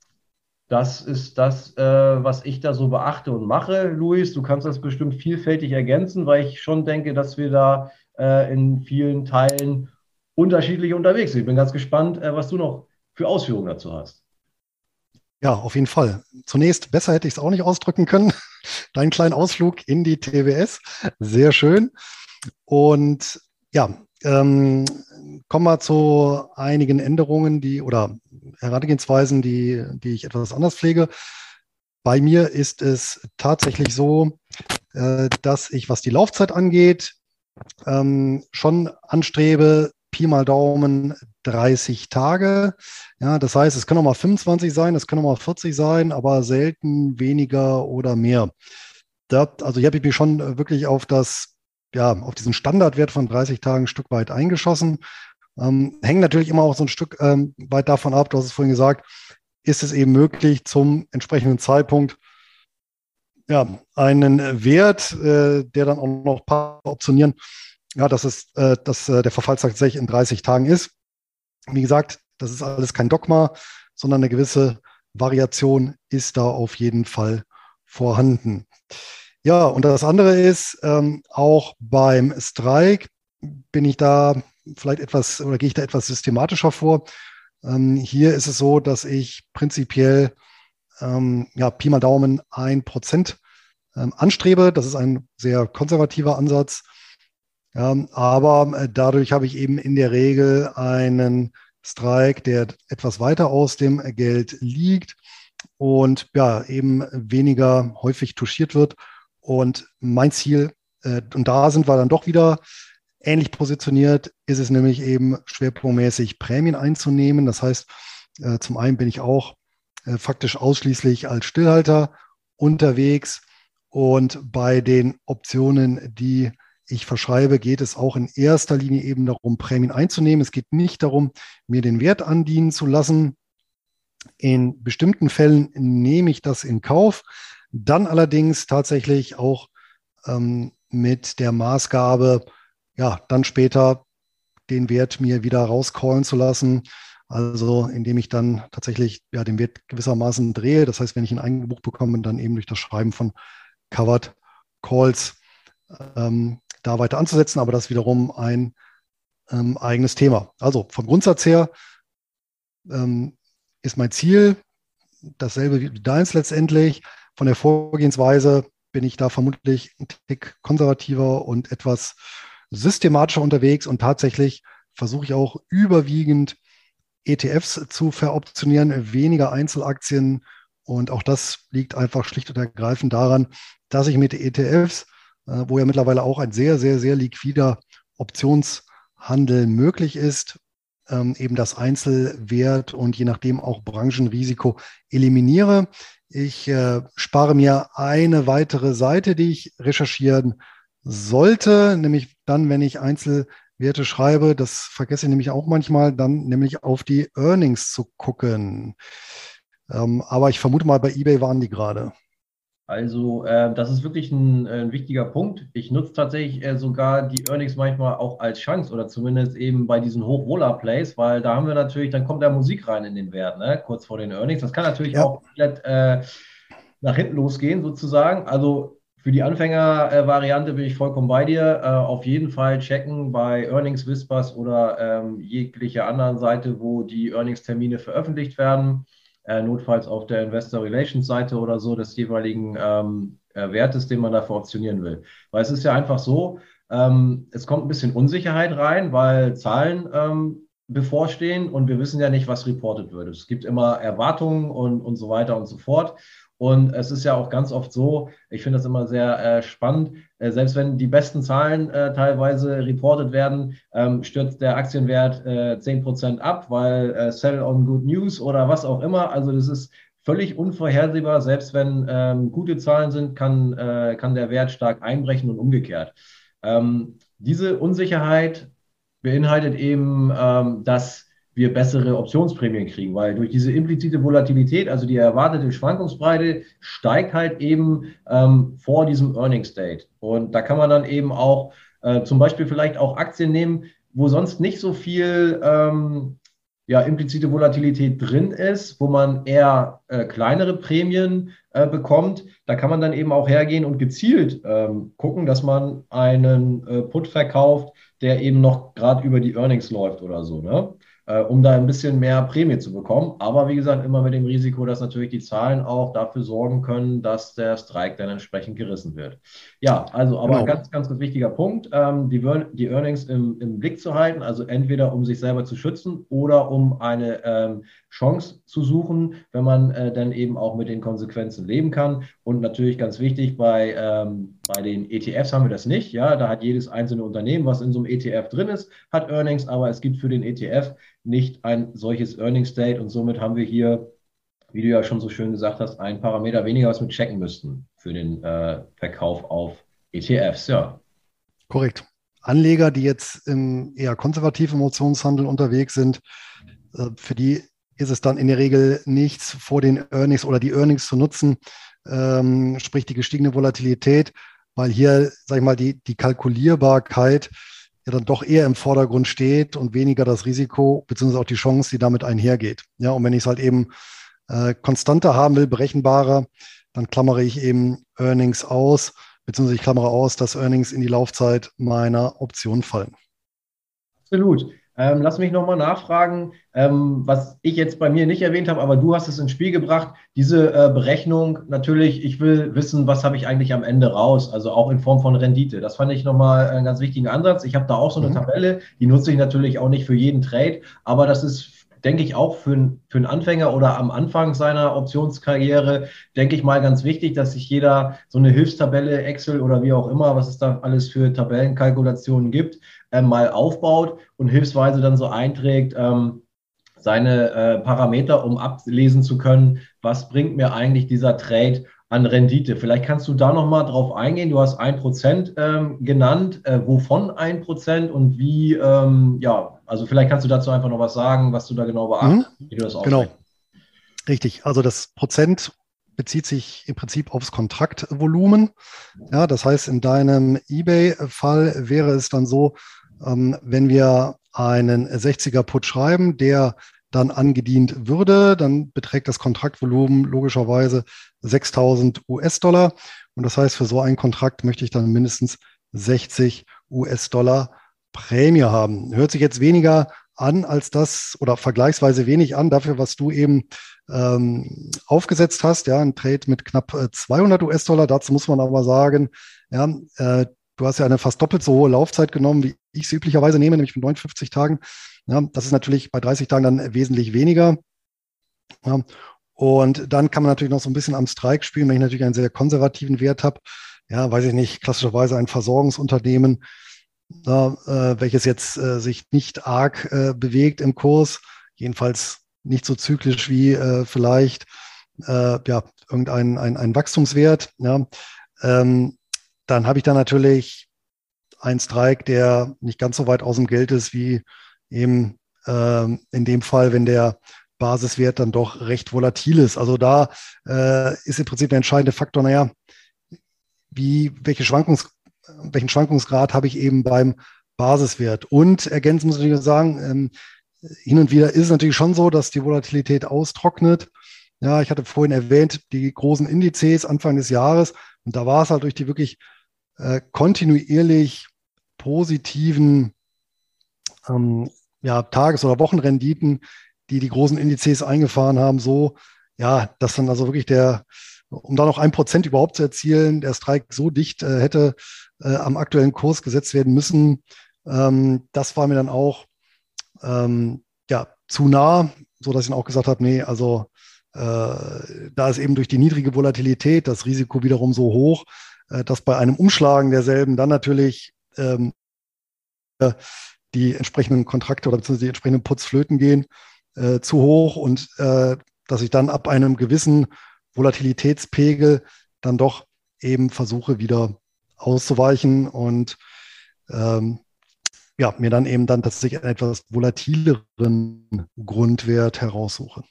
B: das ist das, äh, was ich da so beachte und mache. Luis, du kannst das bestimmt vielfältig ergänzen, weil ich schon denke, dass wir da äh, in vielen Teilen unterschiedlich unterwegs sind. Ich bin ganz gespannt, äh, was du noch für Ausführungen dazu hast.
A: Ja, auf jeden Fall. Zunächst, besser hätte ich es auch nicht ausdrücken können. Dein kleinen Ausflug in die TWS. Sehr schön. Und ja, ähm, kommen wir zu einigen Änderungen, die oder Herangehensweisen, die, die ich etwas anders pflege. Bei mir ist es tatsächlich so, äh, dass ich, was die Laufzeit angeht, ähm, schon anstrebe, Pi mal Daumen 30 Tage. Ja, das heißt, es können auch mal 25 sein, es können auch mal 40 sein, aber selten weniger oder mehr. Da, also hier habe ich mich schon wirklich auf das, ja, auf diesen Standardwert von 30 Tagen ein Stück weit eingeschossen Ähm, hängt natürlich immer auch so ein Stück ähm, weit davon ab, du hast es vorhin gesagt, ist es eben möglich, zum entsprechenden Zeitpunkt ja, einen Wert, äh, der dann auch noch optionieren, ja, dass, es, äh, dass äh, der Verfallstag tatsächlich in 30 Tagen ist. Wie gesagt, das ist alles kein Dogma, sondern eine gewisse Variation ist da auf jeden Fall vorhanden. Ja, und das andere ist, ähm, auch beim Strike bin ich da vielleicht etwas oder gehe ich da etwas systematischer vor. Ähm, hier ist es so, dass ich prinzipiell ähm, ja, Pi mal Daumen ein Prozent ähm, anstrebe. Das ist ein sehr konservativer Ansatz. Ja, aber äh, dadurch habe ich eben in der Regel einen Strike, der etwas weiter aus dem Geld liegt und ja, eben weniger häufig touchiert wird. Und mein Ziel, äh, und da sind wir dann doch wieder ähnlich positioniert, ist es nämlich eben schwerpunktmäßig Prämien einzunehmen. Das heißt, äh, zum einen bin ich auch faktisch ausschließlich als Stillhalter unterwegs und bei den Optionen, die ich verschreibe, geht es auch in erster Linie eben darum, Prämien einzunehmen. Es geht nicht darum, mir den Wert andienen zu lassen. In bestimmten Fällen nehme ich das in Kauf. Dann allerdings tatsächlich auch ähm, mit der Maßgabe, ja, dann später den Wert mir wieder rauscallen zu lassen. Also indem ich dann tatsächlich ja, den Wert gewissermaßen drehe. Das heißt, wenn ich ihn eingebucht bekomme, dann eben durch das Schreiben von Covered Calls ähm, da weiter anzusetzen, aber das ist wiederum ein ähm, eigenes Thema. Also vom Grundsatz her ähm, ist mein Ziel dasselbe wie deins letztendlich. Von der Vorgehensweise bin ich da vermutlich ein Tick konservativer und etwas systematischer unterwegs und tatsächlich versuche ich auch überwiegend ETFs zu veroptionieren, weniger Einzelaktien. Und auch das liegt einfach schlicht und ergreifend daran, dass ich mit ETFs wo ja mittlerweile auch ein sehr, sehr, sehr liquider Optionshandel möglich ist, ähm, eben das Einzelwert und je nachdem auch Branchenrisiko eliminiere. Ich äh, spare mir eine weitere Seite, die ich recherchieren sollte, nämlich dann, wenn ich Einzelwerte schreibe, das vergesse ich nämlich auch manchmal, dann nämlich auf die Earnings zu gucken. Ähm, aber ich vermute mal, bei eBay waren die gerade.
B: Also äh, das ist wirklich ein, äh, ein, wichtiger Punkt. Ich nutze tatsächlich äh, sogar die Earnings manchmal auch als Chance oder zumindest eben bei diesen Hochroller-Plays, weil da haben wir natürlich, dann kommt da Musik rein in den Wert, ne? kurz vor den Earnings. Das kann natürlich ja. auch komplett äh, nach hinten losgehen sozusagen. Also für die Anfänger-Variante bin ich vollkommen bei dir. Äh, auf jeden Fall checken bei Earnings Whispers oder ähm, jeglicher anderen Seite, wo die Earnings-Termine veröffentlicht werden äh, notfalls auf der Investor Relations Seite oder so des jeweiligen ähm, äh, Wertes, den man dafür optionieren will. Weil es ist ja einfach so, ähm, es kommt ein bisschen Unsicherheit rein, weil Zahlen ähm, bevorstehen und wir wissen ja nicht, was reportet wird. Es gibt immer Erwartungen und, und so weiter und so fort. Und es ist ja auch ganz oft so, ich finde das immer sehr äh, spannend, äh, selbst wenn die besten Zahlen äh, teilweise reportet werden, ähm, stürzt der Aktienwert äh, 10% ab, weil äh, Sell on Good News oder was auch immer. Also das ist völlig unvorhersehbar. Selbst wenn ähm, gute Zahlen sind, kann, äh, kann der Wert stark einbrechen und umgekehrt. Ähm, diese Unsicherheit beinhaltet eben, ähm, dass wir bessere Optionsprämien kriegen, weil durch diese implizite Volatilität, also die erwartete Schwankungsbreite, steigt halt eben ähm, vor diesem Earnings Date. Und da kann man dann eben auch äh, zum Beispiel vielleicht auch Aktien nehmen, wo sonst nicht so viel ähm, ja, implizite Volatilität drin ist, wo man eher äh, kleinere Prämien äh, bekommt. Da kann man dann eben auch hergehen und gezielt ähm, gucken, dass man einen äh, Put verkauft, der eben noch gerade über die Earnings läuft oder so. Ne? Äh, um da ein bisschen mehr Prämie zu bekommen. Aber wie gesagt, immer mit dem Risiko, dass natürlich die Zahlen auch dafür sorgen können, dass der Streik dann entsprechend gerissen wird. Ja, also aber genau. ganz, ganz, ganz wichtiger Punkt, ähm, die, die Earnings im, im, Blick zu halten, also entweder um sich selber zu schützen oder um eine ähm, Chance zu suchen, wenn man äh, dann eben auch mit den Konsequenzen leben kann. Und natürlich ganz wichtig, bei, ähm, bei den ETFs haben wir das nicht. Ja, da hat jedes einzelne Unternehmen, was in so einem ETF drin ist, hat Earnings, aber es gibt für den ETF nicht ein solches Earnings Date und somit haben wir hier, wie du ja schon so schön gesagt hast, ein Parameter weniger, was wir checken müssten für den äh, Verkauf auf ETFs. Ja.
A: Korrekt. Anleger, die jetzt im eher konservativen Emotionshandel unterwegs sind, äh, für die ist es dann in der Regel nichts vor den Earnings oder die Earnings zu nutzen, ähm, sprich die gestiegene Volatilität, weil hier, sag ich mal, die, die Kalkulierbarkeit ja dann doch eher im Vordergrund steht und weniger das Risiko beziehungsweise auch die Chance, die damit einhergeht. Ja, und wenn ich es halt eben äh, konstanter haben will, berechenbarer, dann klammere ich eben Earnings aus, beziehungsweise ich klammere aus, dass Earnings in die Laufzeit meiner Option fallen.
B: Absolut. Ähm, lass mich nochmal nachfragen, ähm, was ich jetzt bei mir nicht erwähnt habe, aber du hast es ins Spiel gebracht. Diese äh, Berechnung, natürlich, ich will wissen, was habe ich eigentlich am Ende raus, also auch in Form von Rendite. Das fand ich nochmal einen ganz wichtigen Ansatz. Ich habe da auch so eine mhm. Tabelle, die nutze ich natürlich auch nicht für jeden Trade, aber das ist denke ich auch für, für einen Anfänger oder am Anfang seiner Optionskarriere, denke ich mal ganz wichtig, dass sich jeder so eine Hilfstabelle, Excel oder wie auch immer, was es da alles für Tabellenkalkulationen gibt, äh, mal aufbaut und hilfsweise dann so einträgt, ähm, seine äh, Parameter, um ablesen zu können, was bringt mir eigentlich dieser Trade an Rendite. Vielleicht kannst du da nochmal drauf eingehen. Du hast ein Prozent ähm, genannt. Äh, wovon ein Prozent und wie, ähm, ja, also vielleicht kannst du dazu einfach noch was sagen, was du da genau beachtest, mhm. wie du
A: das Genau. Richtig. Also das Prozent bezieht sich im Prinzip aufs Kontraktvolumen. Ja, das heißt, in deinem eBay-Fall wäre es dann so, ähm, wenn wir einen 60er Put schreiben, der dann angedient würde, dann beträgt das Kontraktvolumen logischerweise 6000 US-Dollar. Und das heißt, für so einen Kontrakt möchte ich dann mindestens 60 US-Dollar Prämie haben. Hört sich jetzt weniger an als das oder vergleichsweise wenig an dafür, was du eben ähm, aufgesetzt hast. Ja, ein Trade mit knapp 200 äh, US-Dollar. Dazu muss man aber sagen, ja, äh, du hast ja eine fast doppelt so hohe Laufzeit genommen, wie ich sie üblicherweise nehme, nämlich von 59 Tagen. Ja, das ist natürlich bei 30 Tagen dann wesentlich weniger. Ja, und dann kann man natürlich noch so ein bisschen am Strike spielen, wenn ich natürlich einen sehr konservativen Wert habe. Ja, weiß ich nicht, klassischerweise ein Versorgungsunternehmen, ja, äh, welches jetzt äh, sich nicht arg äh, bewegt im Kurs, jedenfalls nicht so zyklisch wie äh, vielleicht äh, ja, irgendein ein, ein Wachstumswert. Ja. Ähm, dann habe ich da natürlich einen Strike, der nicht ganz so weit aus dem Geld ist wie eben ähm, in dem Fall, wenn der Basiswert dann doch recht volatil ist. Also da äh, ist im Prinzip der entscheidende Faktor, naja, wie, welche Schwankungs, welchen Schwankungsgrad habe ich eben beim Basiswert? Und ergänzen muss ich natürlich sagen, ähm, hin und wieder ist es natürlich schon so, dass die Volatilität austrocknet. Ja, ich hatte vorhin erwähnt, die großen Indizes Anfang des Jahres. Und da war es halt durch die wirklich äh, kontinuierlich positiven ähm, ja, Tages- oder Wochenrenditen, die die großen Indizes eingefahren haben, so, ja, dass dann also wirklich der, um da noch ein Prozent überhaupt zu erzielen, der Streik so dicht äh, hätte äh, am aktuellen Kurs gesetzt werden müssen. Ähm, das war mir dann auch ähm, ja, zu nah, so dass ich dann auch gesagt habe, nee, also äh, da ist eben durch die niedrige Volatilität das Risiko wiederum so hoch, äh, dass bei einem Umschlagen derselben dann natürlich ähm, die entsprechenden Kontrakte oder beziehungsweise die entsprechenden Puts flöten gehen, äh, zu hoch und äh, dass ich dann ab einem gewissen Volatilitätspegel dann doch eben versuche, wieder auszuweichen und ähm, ja, mir dann eben dann tatsächlich einen etwas volatileren Grundwert heraussuche.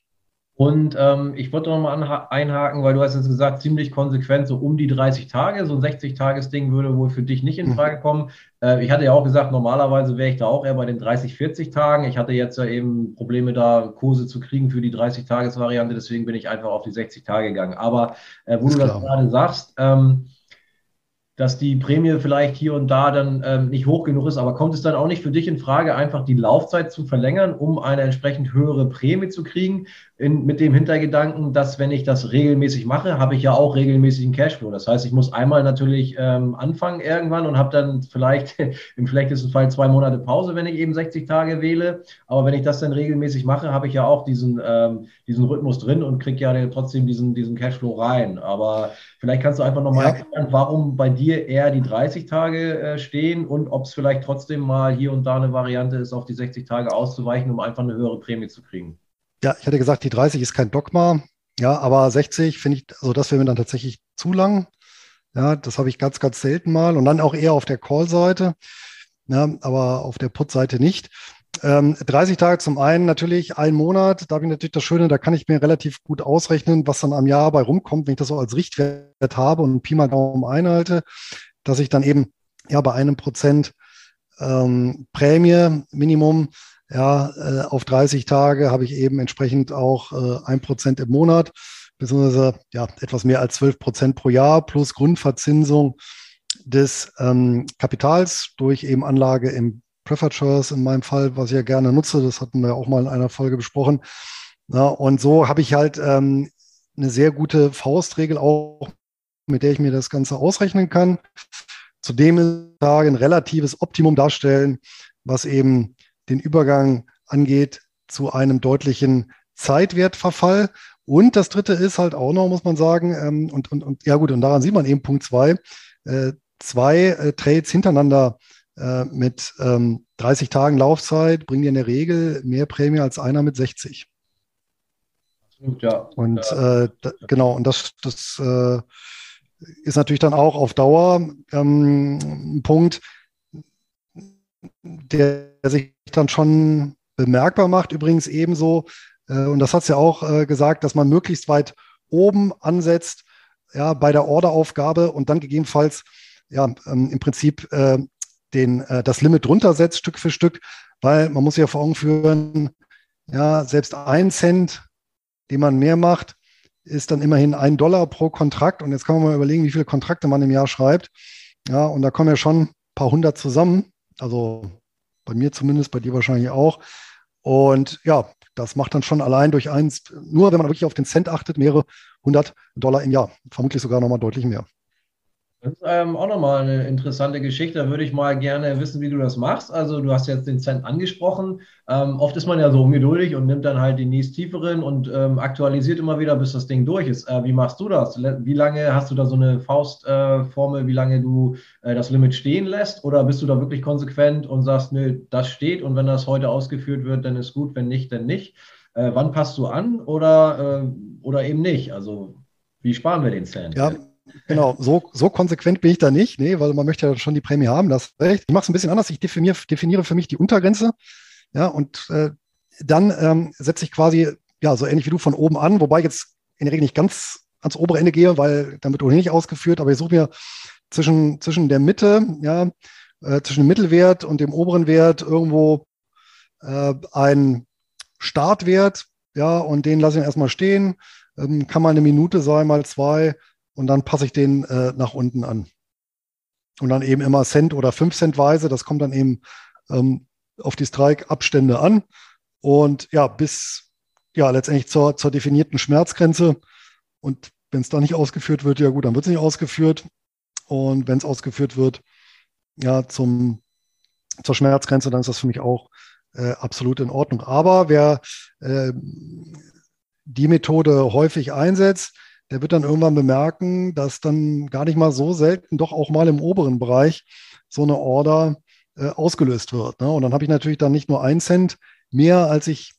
B: Und ähm, ich wollte noch mal einhaken, weil du hast jetzt gesagt, ziemlich konsequent, so um die 30 Tage, so ein 60-Tages-Ding würde wohl für dich nicht in mhm. Frage kommen. Äh, ich hatte ja auch gesagt, normalerweise wäre ich da auch eher bei den 30, 40 Tagen. Ich hatte jetzt ja eben Probleme, da Kurse zu kriegen für die 30-Tages-Variante, deswegen bin ich einfach auf die 60 Tage gegangen. Aber äh, wo Ist du klar. das gerade sagst, ähm, dass die Prämie vielleicht hier und da dann ähm, nicht hoch genug ist. Aber kommt es dann auch nicht für dich in Frage, einfach die Laufzeit zu verlängern, um eine entsprechend höhere Prämie zu kriegen? In, mit dem Hintergedanken, dass wenn ich das regelmäßig mache, habe ich ja auch regelmäßig einen Cashflow. Das heißt, ich muss einmal natürlich ähm, anfangen irgendwann und habe dann vielleicht im schlechtesten Fall zwei Monate Pause, wenn ich eben 60 Tage wähle. Aber wenn ich das dann regelmäßig mache, habe ich ja auch diesen, ähm, diesen Rhythmus drin und kriege ja trotzdem diesen, diesen Cashflow rein. Aber vielleicht kannst du einfach nochmal ja. erklären, warum bei dir dir eher die 30 Tage äh, stehen und ob es vielleicht trotzdem mal hier und da eine Variante ist, auf die 60 Tage auszuweichen, um einfach eine höhere Prämie zu kriegen.
A: Ja, ich hatte gesagt, die 30 ist kein Dogma. Ja, aber 60 finde ich, also das wäre mir dann tatsächlich zu lang. Ja, das habe ich ganz, ganz selten mal und dann auch eher auf der Call-Seite. ja, aber auf der Put-Seite nicht. Ähm, 30 Tage zum einen natürlich, ein Monat, da habe ich natürlich das Schöne, da kann ich mir relativ gut ausrechnen, was dann am Jahr bei rumkommt, wenn ich das so als Richtwert habe und Pi mal Daumen einhalte, dass ich dann eben ja bei einem Prozent ähm, Prämie Minimum ja, äh, auf 30 Tage habe ich eben entsprechend auch äh, ein Prozent im Monat, beziehungsweise ja, etwas mehr als 12 Prozent pro Jahr plus Grundverzinsung des ähm, Kapitals durch eben Anlage im Preferred Shares in meinem Fall, was ich ja gerne nutze. Das hatten wir auch mal in einer Folge besprochen. Ja, und so habe ich halt ähm, eine sehr gute Faustregel auch, mit der ich mir das Ganze ausrechnen kann. Zudem ein relatives Optimum darstellen, was eben den Übergang angeht zu einem deutlichen Zeitwertverfall. Und das dritte ist halt auch noch, muss man sagen, ähm, und, und, und ja gut, und daran sieht man eben Punkt zwei, äh, zwei äh, Trades hintereinander äh, mit ähm, 30 Tagen Laufzeit bringen dir in der Regel mehr Prämie als einer mit 60. Absolut, ja. Und ja. Äh, da, genau, und das, das äh, ist natürlich dann auch auf Dauer ähm, ein Punkt, der sich dann schon bemerkbar macht. Übrigens ebenso, äh, und das hat es ja auch äh, gesagt, dass man möglichst weit oben ansetzt, ja, bei der Orderaufgabe und dann gegebenenfalls ja, ähm, im Prinzip äh, den, äh, das Limit runtersetzt, Stück für Stück, weil man muss sich ja vor Augen führen, ja, selbst ein Cent, den man mehr macht, ist dann immerhin ein Dollar pro Kontrakt. Und jetzt kann man mal überlegen, wie viele Kontrakte man im Jahr schreibt. Ja, und da kommen ja schon ein paar hundert zusammen. Also bei mir zumindest, bei dir wahrscheinlich auch. Und ja, das macht dann schon allein durch eins, nur wenn man wirklich auf den Cent achtet, mehrere hundert Dollar im Jahr. Vermutlich sogar nochmal deutlich mehr.
B: Das ist ähm, auch nochmal eine interessante Geschichte. Da würde ich mal gerne wissen, wie du das machst. Also du hast jetzt den Cent angesprochen. Ähm, oft ist man ja so ungeduldig und nimmt dann halt die nächst tieferen und ähm, aktualisiert immer wieder, bis das Ding durch ist. Äh, wie machst du das? Wie lange hast du da so eine Faustformel, äh, wie lange du äh, das Limit stehen lässt? Oder bist du da wirklich konsequent und sagst, nö, das steht und wenn das heute ausgeführt wird, dann ist gut, wenn nicht, dann nicht. Äh, wann passt du an oder, äh, oder eben nicht? Also wie sparen wir den Cent?
A: Ja. Genau, so, so konsequent bin ich da nicht, nee, weil man möchte ja schon die Prämie haben, das recht. Ich mache es ein bisschen anders. Ich definiere, definiere für mich die Untergrenze, ja, und äh, dann ähm, setze ich quasi, ja, so ähnlich wie du von oben an, wobei ich jetzt in der Regel nicht ganz ans obere Ende gehe, weil wird ohnehin nicht ausgeführt, aber ich suche mir zwischen, zwischen der Mitte, ja, äh, zwischen dem Mittelwert und dem oberen Wert irgendwo äh, einen Startwert, ja, und den lasse ich erstmal stehen. Ähm, kann mal eine Minute sein, mal zwei und dann passe ich den äh, nach unten an. Und dann eben immer Cent oder 5 Cent weise. Das kommt dann eben ähm, auf die Strike-Abstände an. Und ja, bis ja letztendlich zur, zur definierten Schmerzgrenze. Und wenn es da nicht ausgeführt wird, ja gut, dann wird es nicht ausgeführt. Und wenn es ausgeführt wird, ja, zum, zur Schmerzgrenze, dann ist das für mich auch äh, absolut in Ordnung. Aber wer äh, die Methode häufig einsetzt, der wird dann irgendwann bemerken, dass dann gar nicht mal so selten doch auch mal im oberen Bereich so eine Order äh, ausgelöst wird. Ne? Und dann habe ich natürlich dann nicht nur ein Cent mehr, als ich,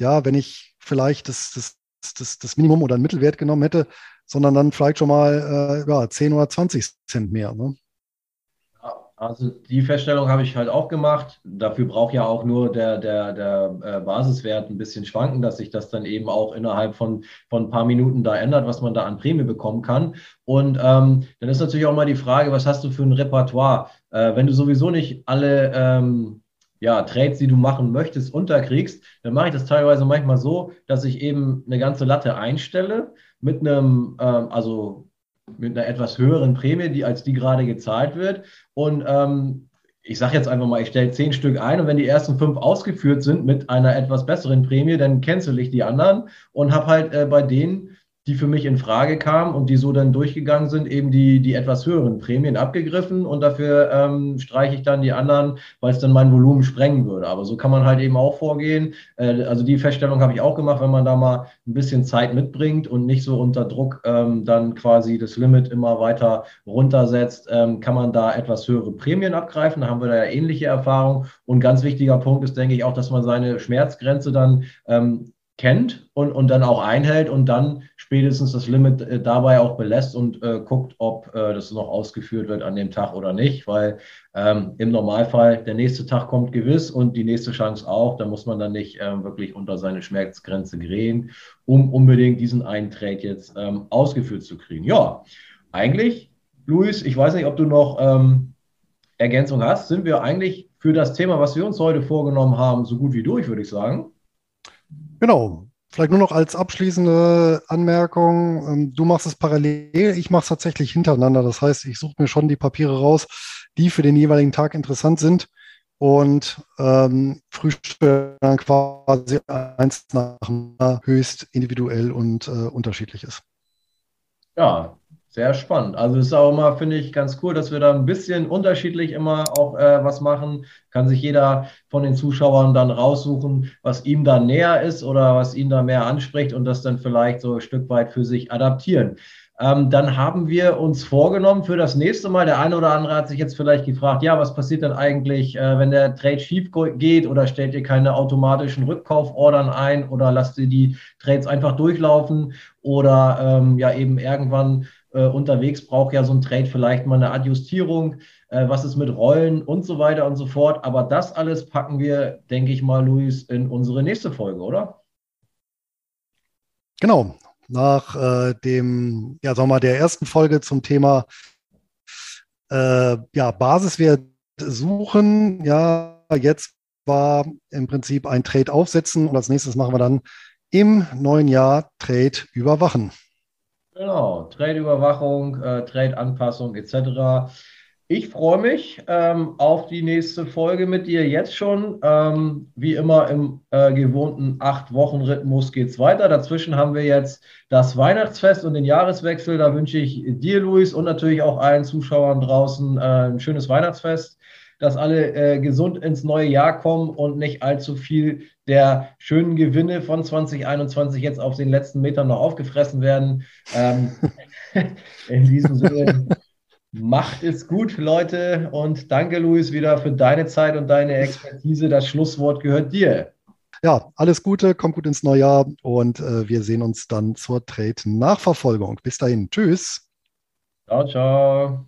A: ja, wenn ich vielleicht das, das, das, das Minimum oder einen Mittelwert genommen hätte, sondern dann vielleicht schon mal äh, ja, 10 oder 20 Cent mehr. Ne?
B: Also die Feststellung habe ich halt auch gemacht. Dafür braucht ja auch nur der, der, der äh, Basiswert ein bisschen schwanken, dass sich das dann eben auch innerhalb von, von ein paar Minuten da ändert, was man da an Prämie bekommen kann. Und ähm, dann ist natürlich auch mal die Frage, was hast du für ein Repertoire? Äh, wenn du sowieso nicht alle ähm, ja, Trades, die du machen möchtest, unterkriegst, dann mache ich das teilweise manchmal so, dass ich eben eine ganze Latte einstelle mit einem, ähm, also mit einer etwas höheren Prämie, die als die gerade gezahlt wird. Und ähm, ich sage jetzt einfach mal, ich stelle zehn Stück ein und wenn die ersten fünf ausgeführt sind mit einer etwas besseren Prämie, dann cancel ich die anderen und habe halt äh, bei denen die für mich in Frage kamen und die so dann durchgegangen sind, eben die, die etwas höheren Prämien abgegriffen und dafür ähm, streiche ich dann die anderen, weil es dann mein Volumen sprengen würde. Aber so kann man halt eben auch vorgehen. Äh, also die Feststellung habe ich auch gemacht, wenn man da mal ein bisschen Zeit mitbringt und nicht so unter Druck ähm, dann quasi das Limit immer weiter runtersetzt, ähm, kann man da etwas höhere Prämien abgreifen. Da haben wir da ja ähnliche Erfahrungen. Und ganz wichtiger Punkt ist, denke ich, auch, dass man seine Schmerzgrenze dann ähm, kennt und, und dann auch einhält und dann spätestens das Limit äh, dabei auch belässt und äh, guckt, ob äh, das noch ausgeführt wird an dem Tag oder nicht, weil ähm, im Normalfall der nächste Tag kommt gewiss und die nächste Chance auch. Da muss man dann nicht ähm, wirklich unter seine Schmerzgrenze gehen, um unbedingt diesen einen Trade jetzt ähm, ausgeführt zu kriegen. Ja, eigentlich, Luis, ich weiß nicht, ob du noch ähm, Ergänzung hast, sind wir eigentlich für das Thema, was wir uns heute vorgenommen haben, so gut wie durch, würde ich sagen.
A: Genau. Vielleicht nur noch als abschließende Anmerkung. Ähm, du machst es parallel, ich mache es tatsächlich hintereinander. Das heißt, ich suche mir schon die Papiere raus, die für den jeweiligen Tag interessant sind und ähm, frühstücke dann quasi eins nach höchst individuell und äh, unterschiedlich ist.
B: Ja, sehr spannend. Also ist auch immer, finde ich, ganz cool, dass wir da ein bisschen unterschiedlich immer auch äh, was machen. Kann sich jeder von den Zuschauern dann raussuchen, was ihm da näher ist oder was ihn da mehr anspricht und das dann vielleicht so ein Stück weit für sich adaptieren. Ähm, dann haben wir uns vorgenommen für das nächste Mal, der eine oder andere hat sich jetzt vielleicht gefragt, ja, was passiert denn eigentlich, äh, wenn der Trade schief geht oder stellt ihr keine automatischen Rückkaufordern ein oder lasst ihr die Trades einfach durchlaufen oder ähm, ja eben irgendwann äh, unterwegs braucht ja so ein Trade vielleicht mal eine Adjustierung, äh, was ist mit Rollen und so weiter und so fort. Aber das alles packen wir, denke ich mal, Luis, in unsere nächste Folge, oder?
A: Genau. Nach äh, dem, ja, sagen wir mal, der ersten Folge zum Thema äh, ja, Basiswert suchen, ja, jetzt war im Prinzip ein Trade aufsetzen und als nächstes machen wir dann im neuen Jahr Trade überwachen.
B: Genau, Trade-Überwachung, äh, Trade-Anpassung etc. Ich freue mich ähm, auf die nächste Folge mit dir jetzt schon. Ähm, wie immer im äh, gewohnten acht-Wochen-Rhythmus geht es weiter. Dazwischen haben wir jetzt das Weihnachtsfest und den Jahreswechsel. Da wünsche ich dir, Luis, und natürlich auch allen Zuschauern draußen äh, ein schönes Weihnachtsfest dass alle äh, gesund ins neue Jahr kommen und nicht allzu viel der schönen Gewinne von 2021 jetzt auf den letzten Metern noch aufgefressen werden. Ähm, in diesem Sinne, macht es gut, Leute. Und danke, Luis, wieder für deine Zeit und deine Expertise. Das Schlusswort gehört dir.
A: Ja, alles Gute, kommt gut ins neue Jahr und äh, wir sehen uns dann zur Trade-Nachverfolgung. Bis dahin, tschüss.
B: Ciao, ciao.